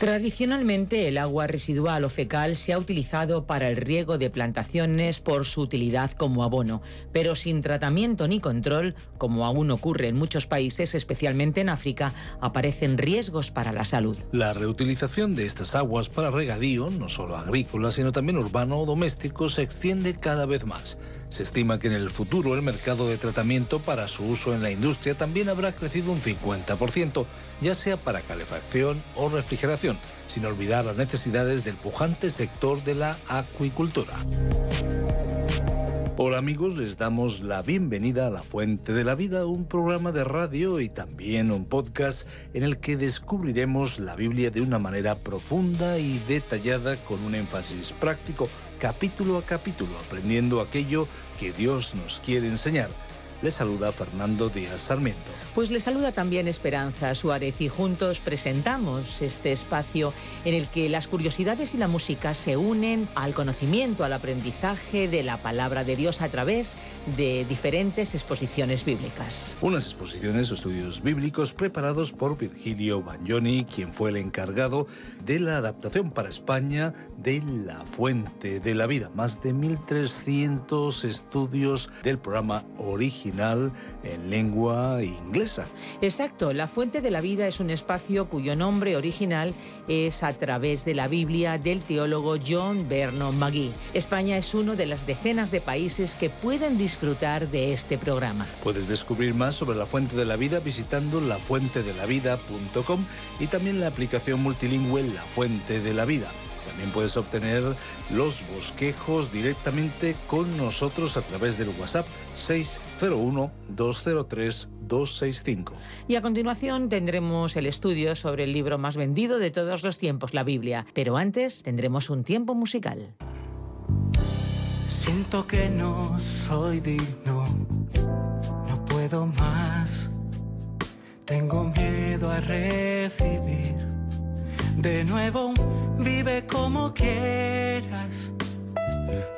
Tradicionalmente el agua residual o fecal se ha utilizado para el riego de plantaciones por su utilidad como abono, pero sin tratamiento ni control, como aún ocurre en muchos países, especialmente en África, aparecen riesgos para la salud. La reutilización de estas aguas para regadío, no solo agrícola, sino también urbano o doméstico, se extiende cada vez más. Se estima que en el futuro el mercado de tratamiento para su uso en la industria también habrá crecido un 50%, ya sea para calefacción o refrigeración, sin olvidar las necesidades del pujante sector de la acuicultura. Hola amigos, les damos la bienvenida a La Fuente de la Vida, un programa de radio y también un podcast en el que descubriremos la Biblia de una manera profunda y detallada con un énfasis práctico capítulo a capítulo, aprendiendo aquello que Dios nos quiere enseñar. Le saluda Fernando Díaz Sarmiento. Pues le saluda también Esperanza Suárez y juntos presentamos este espacio en el que las curiosidades y la música se unen al conocimiento, al aprendizaje de la palabra de Dios a través de diferentes exposiciones bíblicas. Unas exposiciones o estudios bíblicos preparados por Virgilio Bagnoni, quien fue el encargado de la adaptación para España de La Fuente de la Vida. Más de 1.300 estudios del programa original en lengua inglesa Exacto, La Fuente de la Vida es un espacio cuyo nombre original es a través de la Biblia del teólogo John Vernon McGee. España es uno de las decenas de países que pueden disfrutar de este programa. Puedes descubrir más sobre La Fuente de la Vida visitando lafuentedelavida.com y también la aplicación multilingüe La Fuente de la Vida. También puedes obtener los bosquejos directamente con nosotros a través del WhatsApp 601 203 265. Y a continuación tendremos el estudio sobre el libro más vendido de todos los tiempos, la Biblia. Pero antes tendremos un tiempo musical. Siento que no soy digno, no puedo más. Tengo miedo a recibir. De nuevo, vive como quieras.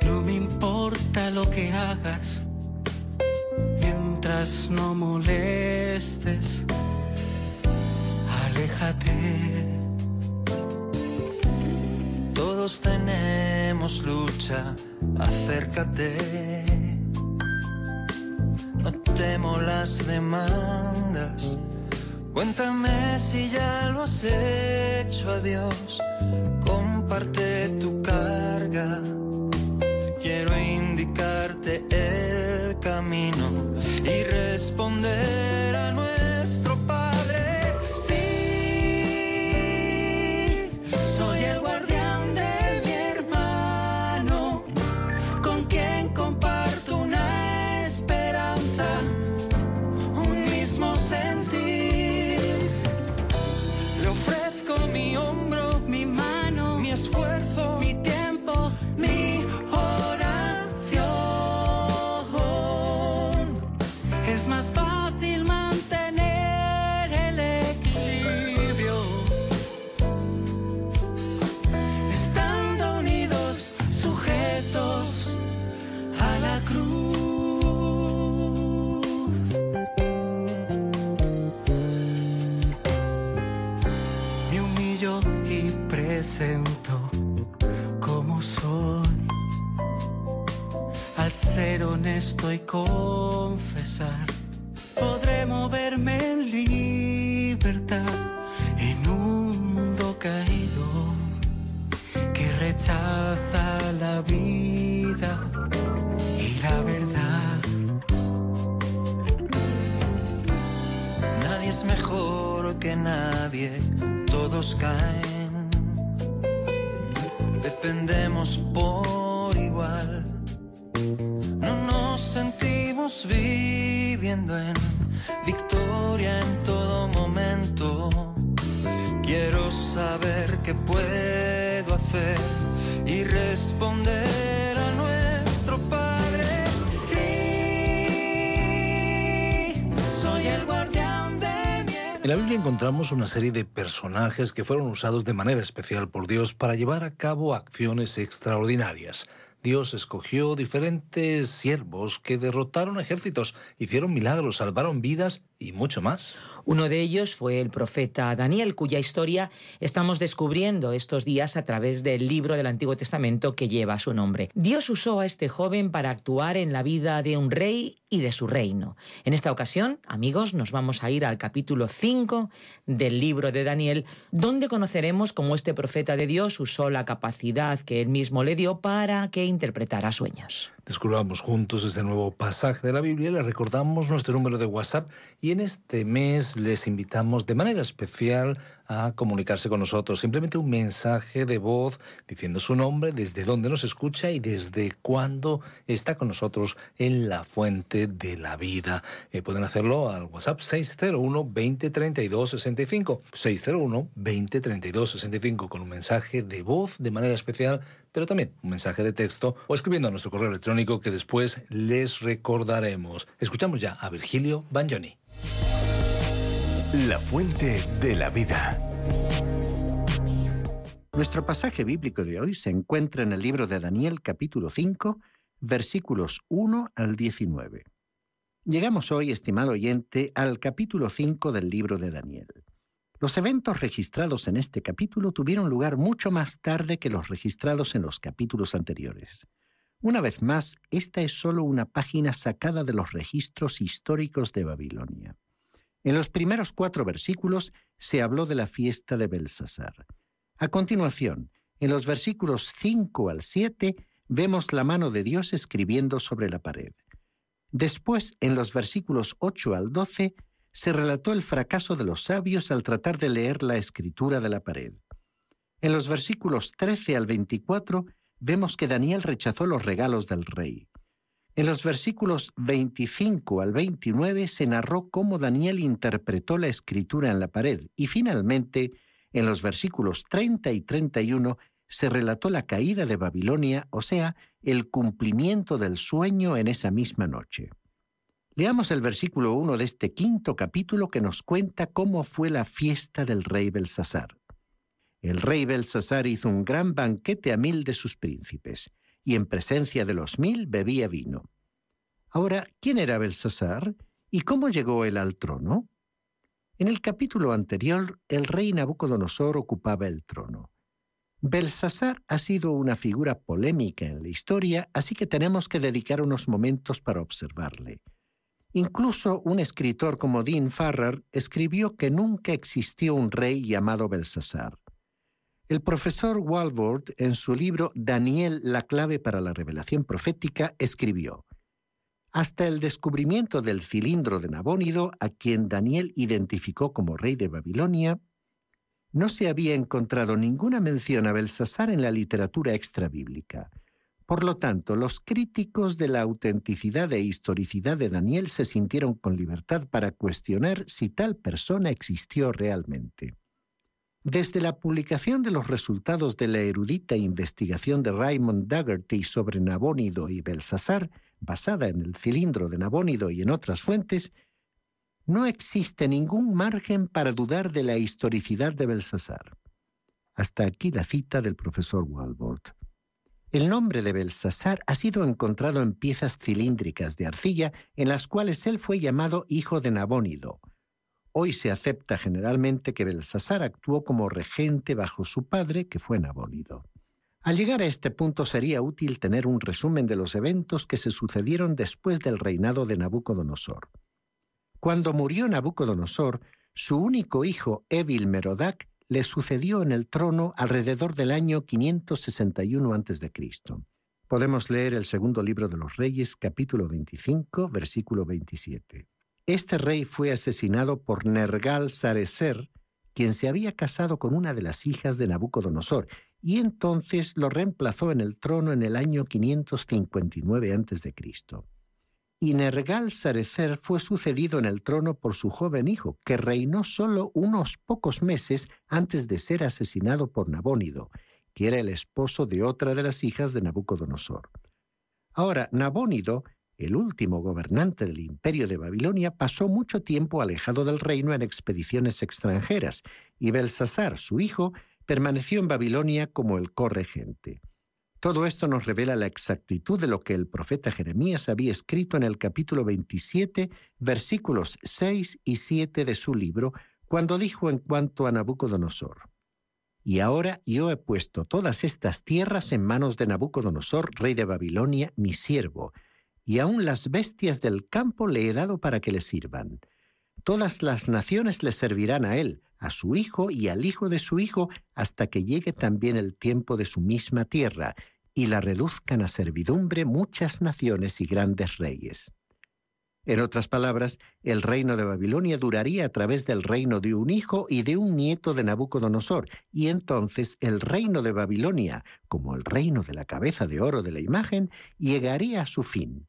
No me importa lo que hagas no molestes, aléjate. Todos tenemos lucha, acércate. No temo las demandas. Cuéntame si ya lo has hecho, adiós. Comparte tu carga. Rechaza la vida y la verdad. Nadie es mejor que nadie, todos caen. Dependemos por igual. No nos sentimos viviendo en victoria en todo momento. Quiero saber qué puedo hacer y responder a nuestro Padre. Sí, soy el guardián de En la Biblia encontramos una serie de personajes que fueron usados de manera especial por Dios para llevar a cabo acciones extraordinarias. Dios escogió diferentes siervos que derrotaron ejércitos, hicieron milagros, salvaron vidas y mucho más. Uno de ellos fue el profeta Daniel, cuya historia estamos descubriendo estos días a través del libro del Antiguo Testamento que lleva su nombre. Dios usó a este joven para actuar en la vida de un rey y de su reino. En esta ocasión, amigos, nos vamos a ir al capítulo 5 del libro de Daniel, donde conoceremos cómo este profeta de Dios usó la capacidad que él mismo le dio para que interpretara sueños. Descubramos juntos este nuevo pasaje de la Biblia, le recordamos nuestro número de WhatsApp y en este mes les invitamos de manera especial a comunicarse con nosotros. Simplemente un mensaje de voz diciendo su nombre, desde dónde nos escucha y desde cuándo está con nosotros en la fuente de la vida. Eh, pueden hacerlo al WhatsApp 601 2032 65. 601 2032 65 con un mensaje de voz de manera especial pero también un mensaje de texto o escribiendo a nuestro correo electrónico que después les recordaremos. Escuchamos ya a Virgilio Bagnoni. La fuente de la vida. Nuestro pasaje bíblico de hoy se encuentra en el libro de Daniel capítulo 5, versículos 1 al 19. Llegamos hoy, estimado oyente, al capítulo 5 del libro de Daniel. Los eventos registrados en este capítulo tuvieron lugar mucho más tarde que los registrados en los capítulos anteriores. Una vez más, esta es solo una página sacada de los registros históricos de Babilonia. En los primeros cuatro versículos se habló de la fiesta de Belsasar. A continuación, en los versículos 5 al 7, vemos la mano de Dios escribiendo sobre la pared. Después, en los versículos 8 al 12, se relató el fracaso de los sabios al tratar de leer la escritura de la pared. En los versículos 13 al 24 vemos que Daniel rechazó los regalos del rey. En los versículos 25 al 29 se narró cómo Daniel interpretó la escritura en la pared y finalmente en los versículos 30 y 31 se relató la caída de Babilonia, o sea, el cumplimiento del sueño en esa misma noche. Leamos el versículo 1 de este quinto capítulo que nos cuenta cómo fue la fiesta del rey Belsasar. El rey Belsasar hizo un gran banquete a mil de sus príncipes, y en presencia de los mil bebía vino. Ahora, ¿quién era Belsasar y cómo llegó él al trono? En el capítulo anterior, el rey Nabucodonosor ocupaba el trono. Belsasar ha sido una figura polémica en la historia, así que tenemos que dedicar unos momentos para observarle. Incluso un escritor como Dean Farrar escribió que nunca existió un rey llamado Belsasar. El profesor Walworth, en su libro Daniel, la clave para la revelación profética, escribió, Hasta el descubrimiento del cilindro de Nabónido, a quien Daniel identificó como rey de Babilonia, no se había encontrado ninguna mención a Belsasar en la literatura extrabíblica. Por lo tanto, los críticos de la autenticidad e historicidad de Daniel se sintieron con libertad para cuestionar si tal persona existió realmente. Desde la publicación de los resultados de la erudita investigación de Raymond Daugherty sobre Nabónido y Belsasar, basada en el cilindro de Nabónido y en otras fuentes, no existe ningún margen para dudar de la historicidad de Belsasar. Hasta aquí la cita del profesor Walworth. El nombre de Belsasar ha sido encontrado en piezas cilíndricas de arcilla en las cuales él fue llamado hijo de Nabónido. Hoy se acepta generalmente que Belsasar actuó como regente bajo su padre, que fue Nabónido. Al llegar a este punto sería útil tener un resumen de los eventos que se sucedieron después del reinado de Nabucodonosor. Cuando murió Nabucodonosor, su único hijo, Evil Merodac, le sucedió en el trono alrededor del año 561 a.C. Podemos leer el segundo libro de los Reyes, capítulo 25, versículo 27. Este rey fue asesinado por Nergal Sarecer, quien se había casado con una de las hijas de Nabucodonosor, y entonces lo reemplazó en el trono en el año 559 a.C. y Nergal-Sarecer fue sucedido en el trono por su joven hijo, que reinó solo unos pocos meses antes de ser asesinado por Nabónido, que era el esposo de otra de las hijas de Nabucodonosor. Ahora, Nabónido, el último gobernante del imperio de Babilonia, pasó mucho tiempo alejado del reino en expediciones extranjeras, y Belsasar, su hijo, permaneció en Babilonia como el corregente. Todo esto nos revela la exactitud de lo que el profeta Jeremías había escrito en el capítulo 27, versículos 6 y 7 de su libro, cuando dijo en cuanto a Nabucodonosor, Y ahora yo he puesto todas estas tierras en manos de Nabucodonosor, rey de Babilonia, mi siervo, y aun las bestias del campo le he dado para que le sirvan. Todas las naciones le servirán a él, a su hijo y al hijo de su hijo, hasta que llegue también el tiempo de su misma tierra, y la reduzcan a servidumbre muchas naciones y grandes reyes. En otras palabras, el reino de Babilonia duraría a través del reino de un hijo y de un nieto de Nabucodonosor, y entonces el reino de Babilonia, como el reino de la cabeza de oro de la imagen, llegaría a su fin.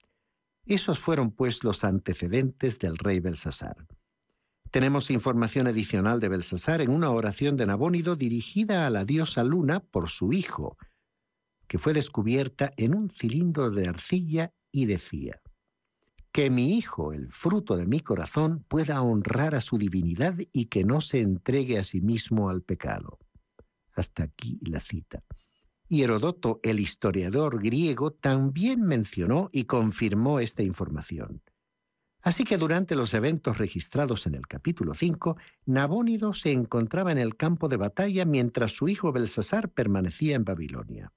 Esos fueron pues los antecedentes del rey Belsasar. Tenemos información adicional de Belsasar en una oración de Nabónido dirigida a la diosa Luna por su hijo, que fue descubierta en un cilindro de arcilla y decía, que mi hijo, el fruto de mi corazón, pueda honrar a su divinidad y que no se entregue a sí mismo al pecado. Hasta aquí la cita. Y Herodoto, el historiador griego, también mencionó y confirmó esta información. Así que durante los eventos registrados en el capítulo 5, Nabónido se encontraba en el campo de batalla mientras su hijo Belsasar permanecía en Babilonia.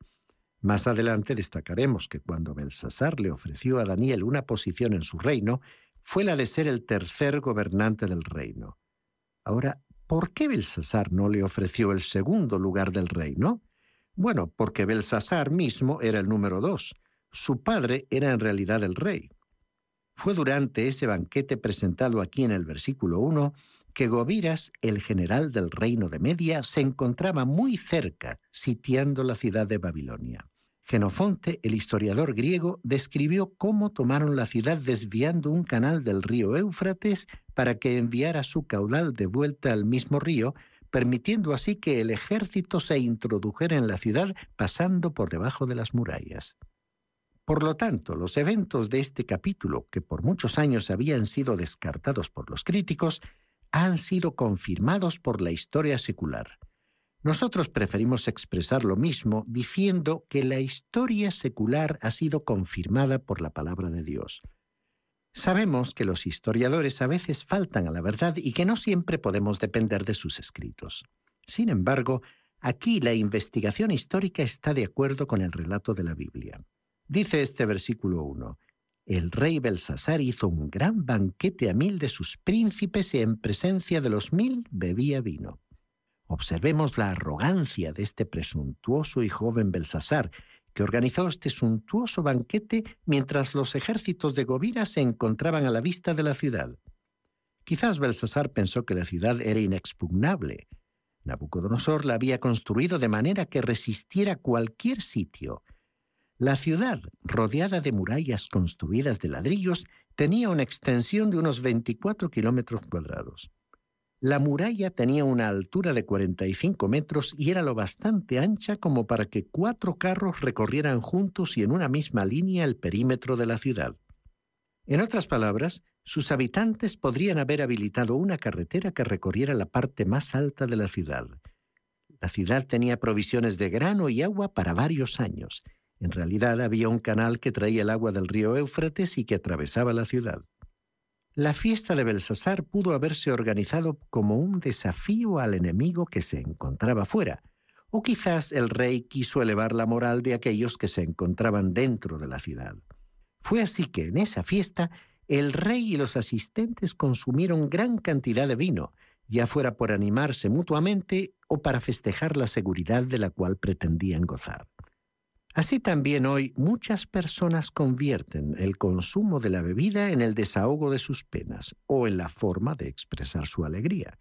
Más adelante destacaremos que cuando Belsasar le ofreció a Daniel una posición en su reino, fue la de ser el tercer gobernante del reino. Ahora, ¿por qué Belsasar no le ofreció el segundo lugar del reino? Bueno, porque Belsasar mismo era el número dos. Su padre era en realidad el rey. Fue durante ese banquete presentado aquí en el versículo 1 que Gobiras, el general del reino de Media, se encontraba muy cerca, sitiando la ciudad de Babilonia. Genofonte, el historiador griego, describió cómo tomaron la ciudad desviando un canal del río Éufrates para que enviara su caudal de vuelta al mismo río, permitiendo así que el ejército se introdujera en la ciudad pasando por debajo de las murallas. Por lo tanto, los eventos de este capítulo, que por muchos años habían sido descartados por los críticos, han sido confirmados por la historia secular. Nosotros preferimos expresar lo mismo diciendo que la historia secular ha sido confirmada por la palabra de Dios. Sabemos que los historiadores a veces faltan a la verdad y que no siempre podemos depender de sus escritos. Sin embargo, aquí la investigación histórica está de acuerdo con el relato de la Biblia. Dice este versículo 1, el rey Belsasar hizo un gran banquete a mil de sus príncipes y en presencia de los mil bebía vino. Observemos la arrogancia de este presuntuoso y joven Belsasar, que organizó este suntuoso banquete mientras los ejércitos de Govira se encontraban a la vista de la ciudad. Quizás Belsasar pensó que la ciudad era inexpugnable. Nabucodonosor la había construido de manera que resistiera cualquier sitio, la ciudad, rodeada de murallas construidas de ladrillos, tenía una extensión de unos 24 kilómetros cuadrados. La muralla tenía una altura de 45 metros y era lo bastante ancha como para que cuatro carros recorrieran juntos y en una misma línea el perímetro de la ciudad. En otras palabras, sus habitantes podrían haber habilitado una carretera que recorriera la parte más alta de la ciudad. La ciudad tenía provisiones de grano y agua para varios años, en realidad había un canal que traía el agua del río Éufrates y que atravesaba la ciudad. La fiesta de Belsasar pudo haberse organizado como un desafío al enemigo que se encontraba fuera, o quizás el rey quiso elevar la moral de aquellos que se encontraban dentro de la ciudad. Fue así que en esa fiesta el rey y los asistentes consumieron gran cantidad de vino, ya fuera por animarse mutuamente o para festejar la seguridad de la cual pretendían gozar. Así también hoy muchas personas convierten el consumo de la bebida en el desahogo de sus penas o en la forma de expresar su alegría.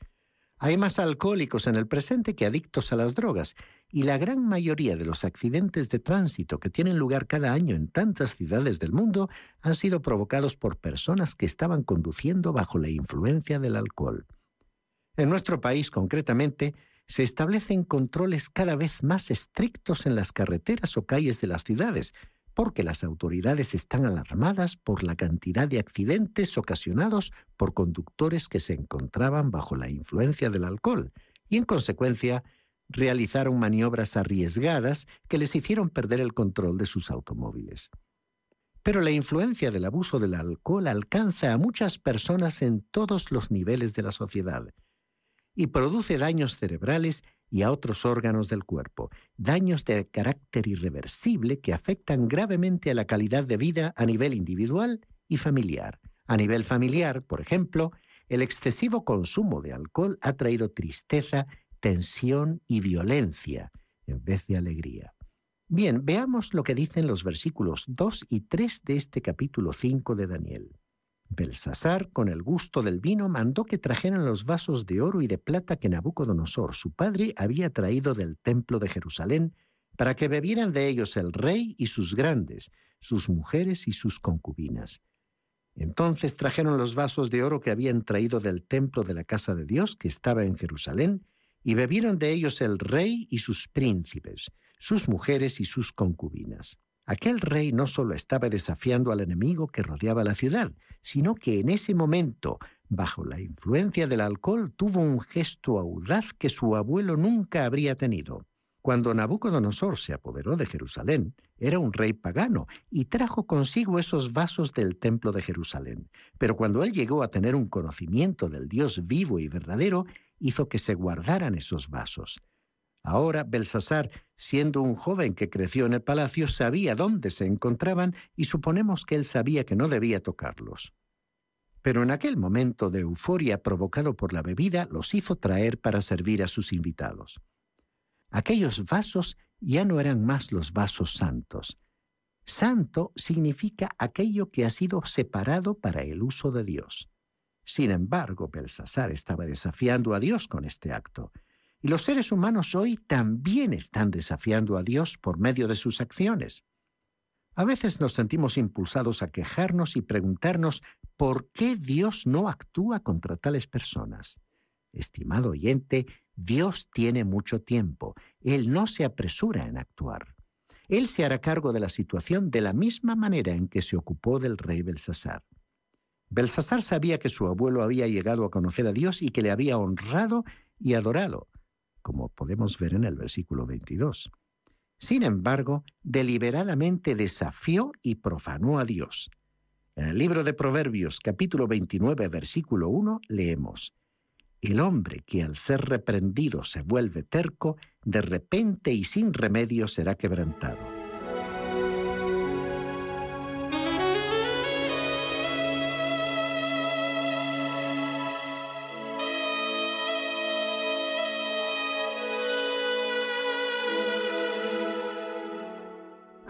Hay más alcohólicos en el presente que adictos a las drogas, y la gran mayoría de los accidentes de tránsito que tienen lugar cada año en tantas ciudades del mundo han sido provocados por personas que estaban conduciendo bajo la influencia del alcohol. En nuestro país, concretamente, se establecen controles cada vez más estrictos en las carreteras o calles de las ciudades, porque las autoridades están alarmadas por la cantidad de accidentes ocasionados por conductores que se encontraban bajo la influencia del alcohol y, en consecuencia, realizaron maniobras arriesgadas que les hicieron perder el control de sus automóviles. Pero la influencia del abuso del alcohol alcanza a muchas personas en todos los niveles de la sociedad y produce daños cerebrales y a otros órganos del cuerpo, daños de carácter irreversible que afectan gravemente a la calidad de vida a nivel individual y familiar. A nivel familiar, por ejemplo, el excesivo consumo de alcohol ha traído tristeza, tensión y violencia en vez de alegría. Bien, veamos lo que dicen los versículos 2 y 3 de este capítulo 5 de Daniel. Belsasar, con el gusto del vino, mandó que trajeran los vasos de oro y de plata que Nabucodonosor, su padre, había traído del templo de Jerusalén, para que bebieran de ellos el rey y sus grandes, sus mujeres y sus concubinas. Entonces trajeron los vasos de oro que habían traído del templo de la casa de Dios, que estaba en Jerusalén, y bebieron de ellos el rey y sus príncipes, sus mujeres y sus concubinas. Aquel rey no solo estaba desafiando al enemigo que rodeaba la ciudad, sino que en ese momento, bajo la influencia del alcohol, tuvo un gesto audaz que su abuelo nunca habría tenido. Cuando Nabucodonosor se apoderó de Jerusalén, era un rey pagano y trajo consigo esos vasos del templo de Jerusalén. Pero cuando él llegó a tener un conocimiento del Dios vivo y verdadero, hizo que se guardaran esos vasos. Ahora Belsasar, siendo un joven que creció en el palacio, sabía dónde se encontraban y suponemos que él sabía que no debía tocarlos. Pero en aquel momento de euforia provocado por la bebida los hizo traer para servir a sus invitados. Aquellos vasos ya no eran más los vasos santos. Santo significa aquello que ha sido separado para el uso de Dios. Sin embargo, Belsasar estaba desafiando a Dios con este acto los seres humanos hoy también están desafiando a Dios por medio de sus acciones. A veces nos sentimos impulsados a quejarnos y preguntarnos por qué Dios no actúa contra tales personas. Estimado oyente, Dios tiene mucho tiempo. Él no se apresura en actuar. Él se hará cargo de la situación de la misma manera en que se ocupó del rey Belsasar. Belsasar sabía que su abuelo había llegado a conocer a Dios y que le había honrado y adorado como podemos ver en el versículo 22. Sin embargo, deliberadamente desafió y profanó a Dios. En el libro de Proverbios capítulo 29 versículo 1 leemos, El hombre que al ser reprendido se vuelve terco, de repente y sin remedio será quebrantado.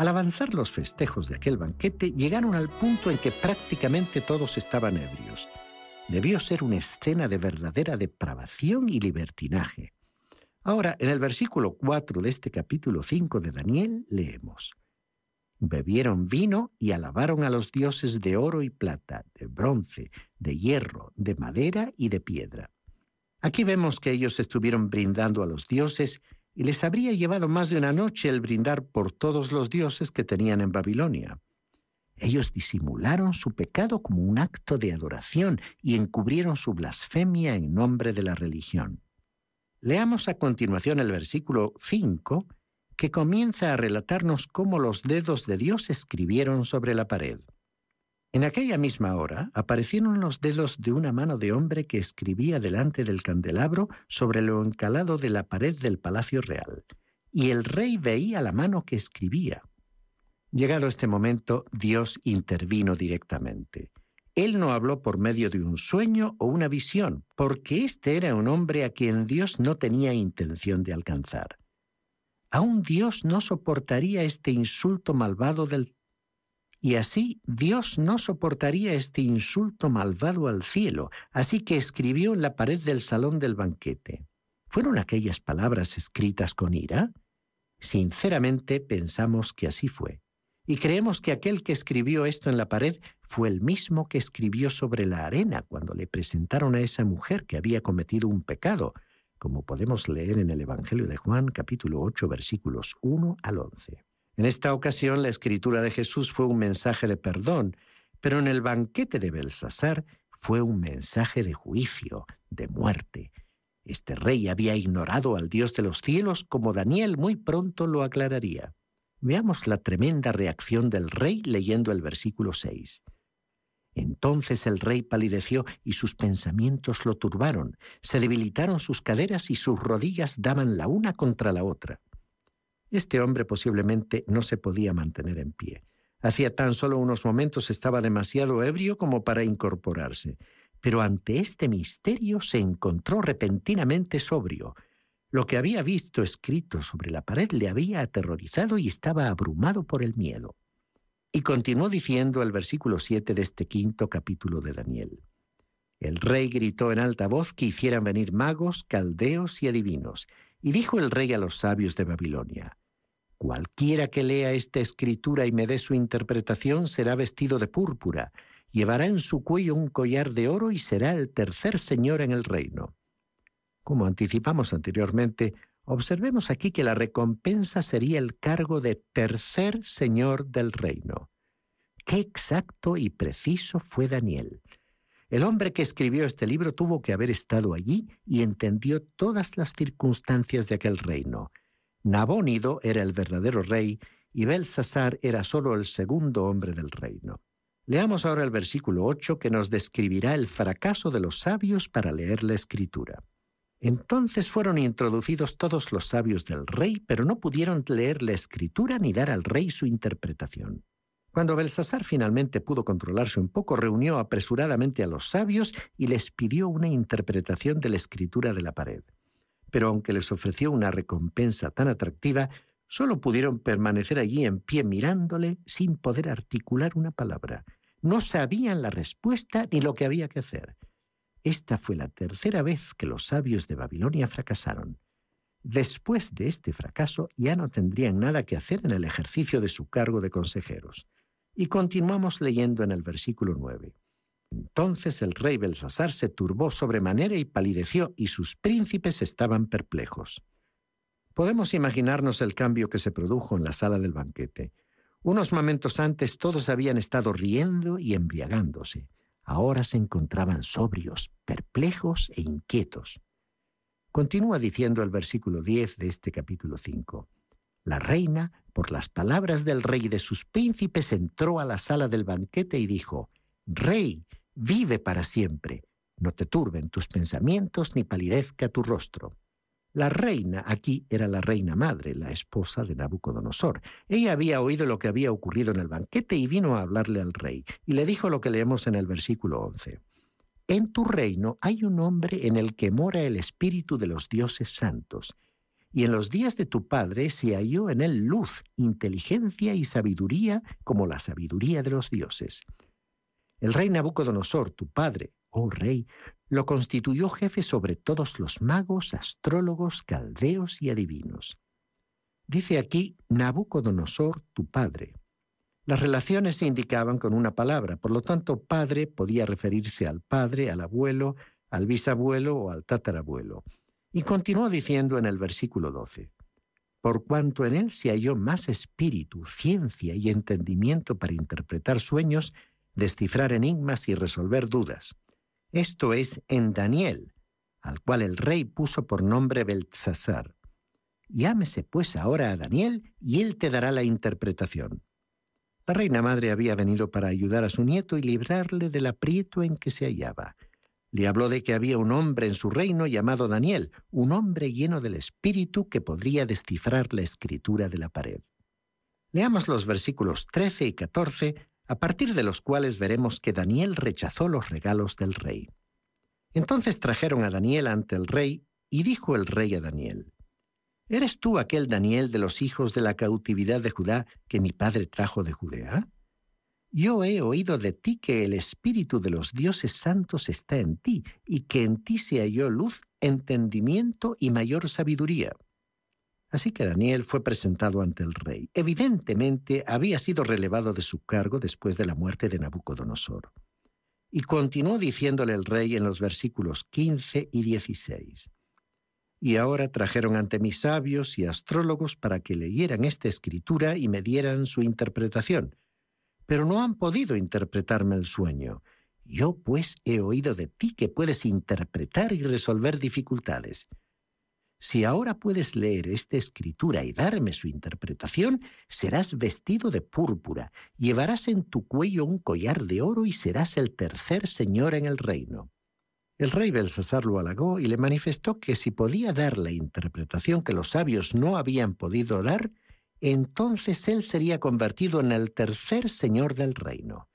Al avanzar los festejos de aquel banquete, llegaron al punto en que prácticamente todos estaban ebrios. Debió ser una escena de verdadera depravación y libertinaje. Ahora, en el versículo 4 de este capítulo 5 de Daniel, leemos, Bebieron vino y alabaron a los dioses de oro y plata, de bronce, de hierro, de madera y de piedra. Aquí vemos que ellos estuvieron brindando a los dioses y les habría llevado más de una noche el brindar por todos los dioses que tenían en Babilonia. Ellos disimularon su pecado como un acto de adoración y encubrieron su blasfemia en nombre de la religión. Leamos a continuación el versículo 5, que comienza a relatarnos cómo los dedos de Dios escribieron sobre la pared. En aquella misma hora aparecieron los dedos de una mano de hombre que escribía delante del candelabro sobre lo encalado de la pared del palacio real, y el rey veía la mano que escribía. Llegado este momento, Dios intervino directamente. Él no habló por medio de un sueño o una visión, porque este era un hombre a quien Dios no tenía intención de alcanzar. Aún Dios no soportaría este insulto malvado del y así Dios no soportaría este insulto malvado al cielo, así que escribió en la pared del salón del banquete. ¿Fueron aquellas palabras escritas con ira? Sinceramente pensamos que así fue. Y creemos que aquel que escribió esto en la pared fue el mismo que escribió sobre la arena cuando le presentaron a esa mujer que había cometido un pecado, como podemos leer en el Evangelio de Juan capítulo 8 versículos 1 al 11. En esta ocasión la escritura de Jesús fue un mensaje de perdón, pero en el banquete de Belsasar fue un mensaje de juicio, de muerte. Este rey había ignorado al Dios de los cielos como Daniel muy pronto lo aclararía. Veamos la tremenda reacción del rey leyendo el versículo 6. Entonces el rey palideció y sus pensamientos lo turbaron, se debilitaron sus caderas y sus rodillas daban la una contra la otra. Este hombre posiblemente no se podía mantener en pie. Hacía tan solo unos momentos estaba demasiado ebrio como para incorporarse, pero ante este misterio se encontró repentinamente sobrio, lo que había visto escrito sobre la pared le había aterrorizado y estaba abrumado por el miedo. Y continuó diciendo el versículo 7 de este quinto capítulo de Daniel. El rey gritó en alta voz que hicieran venir magos, caldeos y adivinos, y dijo el rey a los sabios de Babilonia, Cualquiera que lea esta escritura y me dé su interpretación será vestido de púrpura, llevará en su cuello un collar de oro y será el tercer señor en el reino. Como anticipamos anteriormente, observemos aquí que la recompensa sería el cargo de tercer señor del reino. Qué exacto y preciso fue Daniel. El hombre que escribió este libro tuvo que haber estado allí y entendió todas las circunstancias de aquel reino. Nabónido era el verdadero rey y Belsasar era solo el segundo hombre del reino. Leamos ahora el versículo 8 que nos describirá el fracaso de los sabios para leer la escritura. Entonces fueron introducidos todos los sabios del rey, pero no pudieron leer la escritura ni dar al rey su interpretación. Cuando Belsasar finalmente pudo controlarse un poco, reunió apresuradamente a los sabios y les pidió una interpretación de la escritura de la pared. Pero aunque les ofreció una recompensa tan atractiva, solo pudieron permanecer allí en pie mirándole sin poder articular una palabra. No sabían la respuesta ni lo que había que hacer. Esta fue la tercera vez que los sabios de Babilonia fracasaron. Después de este fracaso ya no tendrían nada que hacer en el ejercicio de su cargo de consejeros. Y continuamos leyendo en el versículo 9. Entonces el rey Belsasar se turbó sobremanera y palideció, y sus príncipes estaban perplejos. Podemos imaginarnos el cambio que se produjo en la sala del banquete. Unos momentos antes todos habían estado riendo y embriagándose ahora se encontraban sobrios, perplejos e inquietos. Continúa diciendo el versículo 10 de este capítulo 5. La reina, por las palabras del rey y de sus príncipes, entró a la sala del banquete y dijo, Rey, vive para siempre, no te turben tus pensamientos ni palidezca tu rostro. La reina aquí era la reina madre, la esposa de Nabucodonosor. Ella había oído lo que había ocurrido en el banquete y vino a hablarle al rey, y le dijo lo que leemos en el versículo 11. En tu reino hay un hombre en el que mora el espíritu de los dioses santos, y en los días de tu padre se halló en él luz, inteligencia y sabiduría como la sabiduría de los dioses. El rey Nabucodonosor, tu padre, oh rey, lo constituyó jefe sobre todos los magos, astrólogos, caldeos y adivinos. Dice aquí Nabucodonosor, tu padre. Las relaciones se indicaban con una palabra, por lo tanto padre podía referirse al padre, al abuelo, al bisabuelo o al tatarabuelo. Y continuó diciendo en el versículo 12, por cuanto en él se halló más espíritu, ciencia y entendimiento para interpretar sueños, descifrar enigmas y resolver dudas. Esto es en Daniel, al cual el rey puso por nombre Beltzazar. Llámese pues ahora a Daniel y él te dará la interpretación. La reina madre había venido para ayudar a su nieto y librarle del aprieto en que se hallaba. Le habló de que había un hombre en su reino llamado Daniel, un hombre lleno del espíritu que podría descifrar la escritura de la pared. Leamos los versículos 13 y 14 a partir de los cuales veremos que Daniel rechazó los regalos del rey. Entonces trajeron a Daniel ante el rey, y dijo el rey a Daniel, ¿Eres tú aquel Daniel de los hijos de la cautividad de Judá que mi padre trajo de Judea? Yo he oído de ti que el espíritu de los dioses santos está en ti, y que en ti se halló luz, entendimiento y mayor sabiduría. Así que Daniel fue presentado ante el rey. Evidentemente había sido relevado de su cargo después de la muerte de Nabucodonosor. Y continuó diciéndole el rey en los versículos 15 y 16. Y ahora trajeron ante mis sabios y astrólogos para que leyeran esta escritura y me dieran su interpretación. Pero no han podido interpretarme el sueño. Yo pues he oído de ti que puedes interpretar y resolver dificultades. Si ahora puedes leer esta escritura y darme su interpretación, serás vestido de púrpura, llevarás en tu cuello un collar de oro y serás el tercer señor en el reino. El rey Belsasar lo halagó y le manifestó que si podía dar la interpretación que los sabios no habían podido dar, entonces él sería convertido en el tercer señor del reino.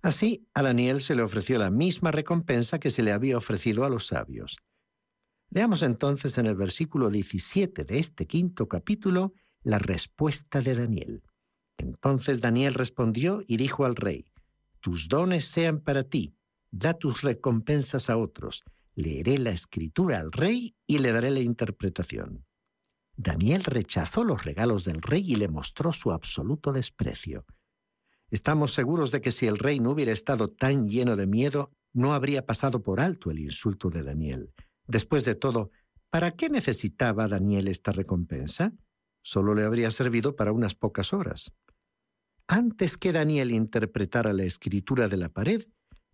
Así, a Daniel se le ofreció la misma recompensa que se le había ofrecido a los sabios. Leamos entonces en el versículo 17 de este quinto capítulo la respuesta de Daniel. Entonces Daniel respondió y dijo al rey, Tus dones sean para ti, da tus recompensas a otros, leeré la escritura al rey y le daré la interpretación. Daniel rechazó los regalos del rey y le mostró su absoluto desprecio. Estamos seguros de que si el rey no hubiera estado tan lleno de miedo, no habría pasado por alto el insulto de Daniel. Después de todo, ¿para qué necesitaba Daniel esta recompensa? Solo le habría servido para unas pocas horas. Antes que Daniel interpretara la escritura de la pared,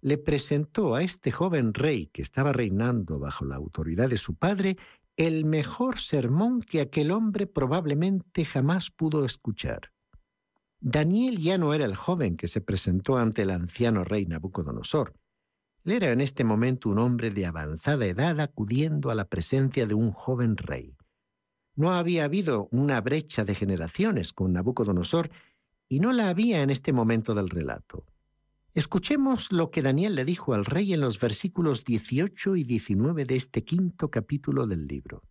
le presentó a este joven rey que estaba reinando bajo la autoridad de su padre el mejor sermón que aquel hombre probablemente jamás pudo escuchar. Daniel ya no era el joven que se presentó ante el anciano rey Nabucodonosor. Él era en este momento un hombre de avanzada edad acudiendo a la presencia de un joven rey. No había habido una brecha de generaciones con Nabucodonosor y no la había en este momento del relato. Escuchemos lo que Daniel le dijo al rey en los versículos 18 y 19 de este quinto capítulo del libro.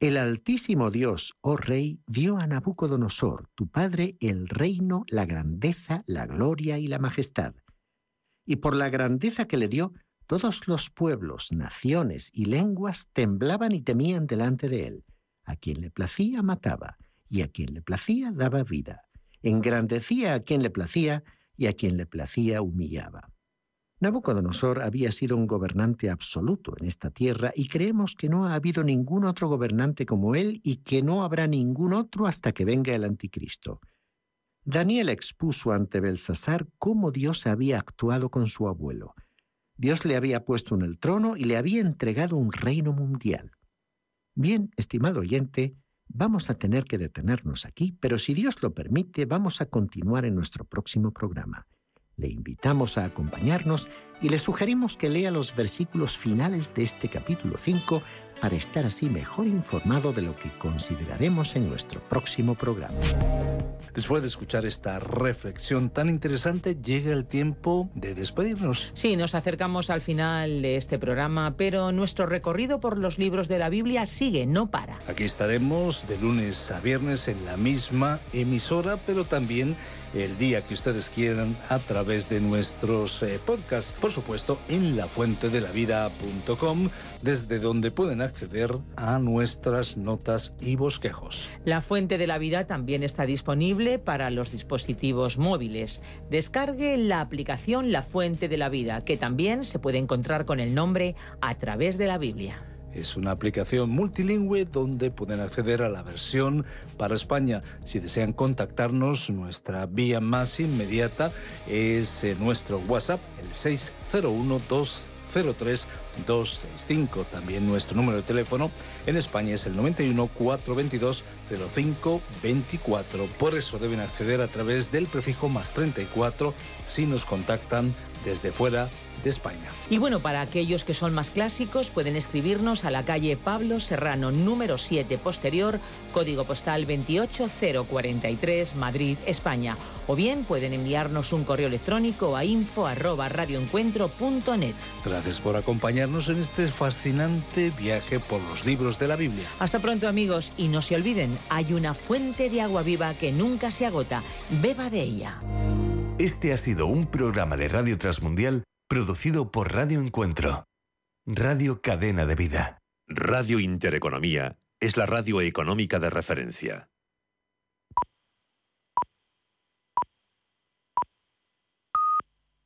El Altísimo Dios, oh Rey, dio a Nabucodonosor, tu padre, el reino, la grandeza, la gloria y la majestad y por la grandeza que le dio, todos los pueblos, naciones y lenguas temblaban y temían delante de él. A quien le placía mataba, y a quien le placía daba vida. Engrandecía a quien le placía, y a quien le placía humillaba. Nabucodonosor había sido un gobernante absoluto en esta tierra y creemos que no ha habido ningún otro gobernante como él y que no habrá ningún otro hasta que venga el anticristo. Daniel expuso ante Belsasar cómo Dios había actuado con su abuelo. Dios le había puesto en el trono y le había entregado un reino mundial. Bien, estimado oyente, vamos a tener que detenernos aquí, pero si Dios lo permite, vamos a continuar en nuestro próximo programa. Le invitamos a acompañarnos y le sugerimos que lea los versículos finales de este capítulo 5 para estar así mejor informado de lo que consideraremos en nuestro próximo programa. Después de escuchar esta reflexión tan interesante, llega el tiempo de despedirnos. Sí, nos acercamos al final de este programa, pero nuestro recorrido por los libros de la Biblia sigue, no para. Aquí estaremos de lunes a viernes en la misma emisora, pero también el día que ustedes quieran a través de nuestros eh, podcasts, por supuesto en lafuentedelavida.com, desde donde pueden acceder a nuestras notas y bosquejos. La Fuente de la Vida también está disponible para los dispositivos móviles. Descargue la aplicación La Fuente de la Vida, que también se puede encontrar con el nombre a través de la Biblia. Es una aplicación multilingüe donde pueden acceder a la versión para España. Si desean contactarnos, nuestra vía más inmediata es eh, nuestro WhatsApp, el 601 203 265. También nuestro número de teléfono en España es el 91 422 0524. Por eso deben acceder a través del prefijo más 34 si nos contactan desde fuera de España. Y bueno, para aquellos que son más clásicos, pueden escribirnos a la calle Pablo Serrano, número 7 posterior, código postal 28043, Madrid, España. O bien pueden enviarnos un correo electrónico a info Gracias por acompañarnos en este fascinante viaje por los libros de la Biblia. Hasta pronto amigos y no se olviden, hay una fuente de agua viva que nunca se agota. Beba de ella. Este ha sido un programa de Radio Transmundial producido por Radio Encuentro, Radio Cadena de Vida, Radio Intereconomía es la radio económica de referencia.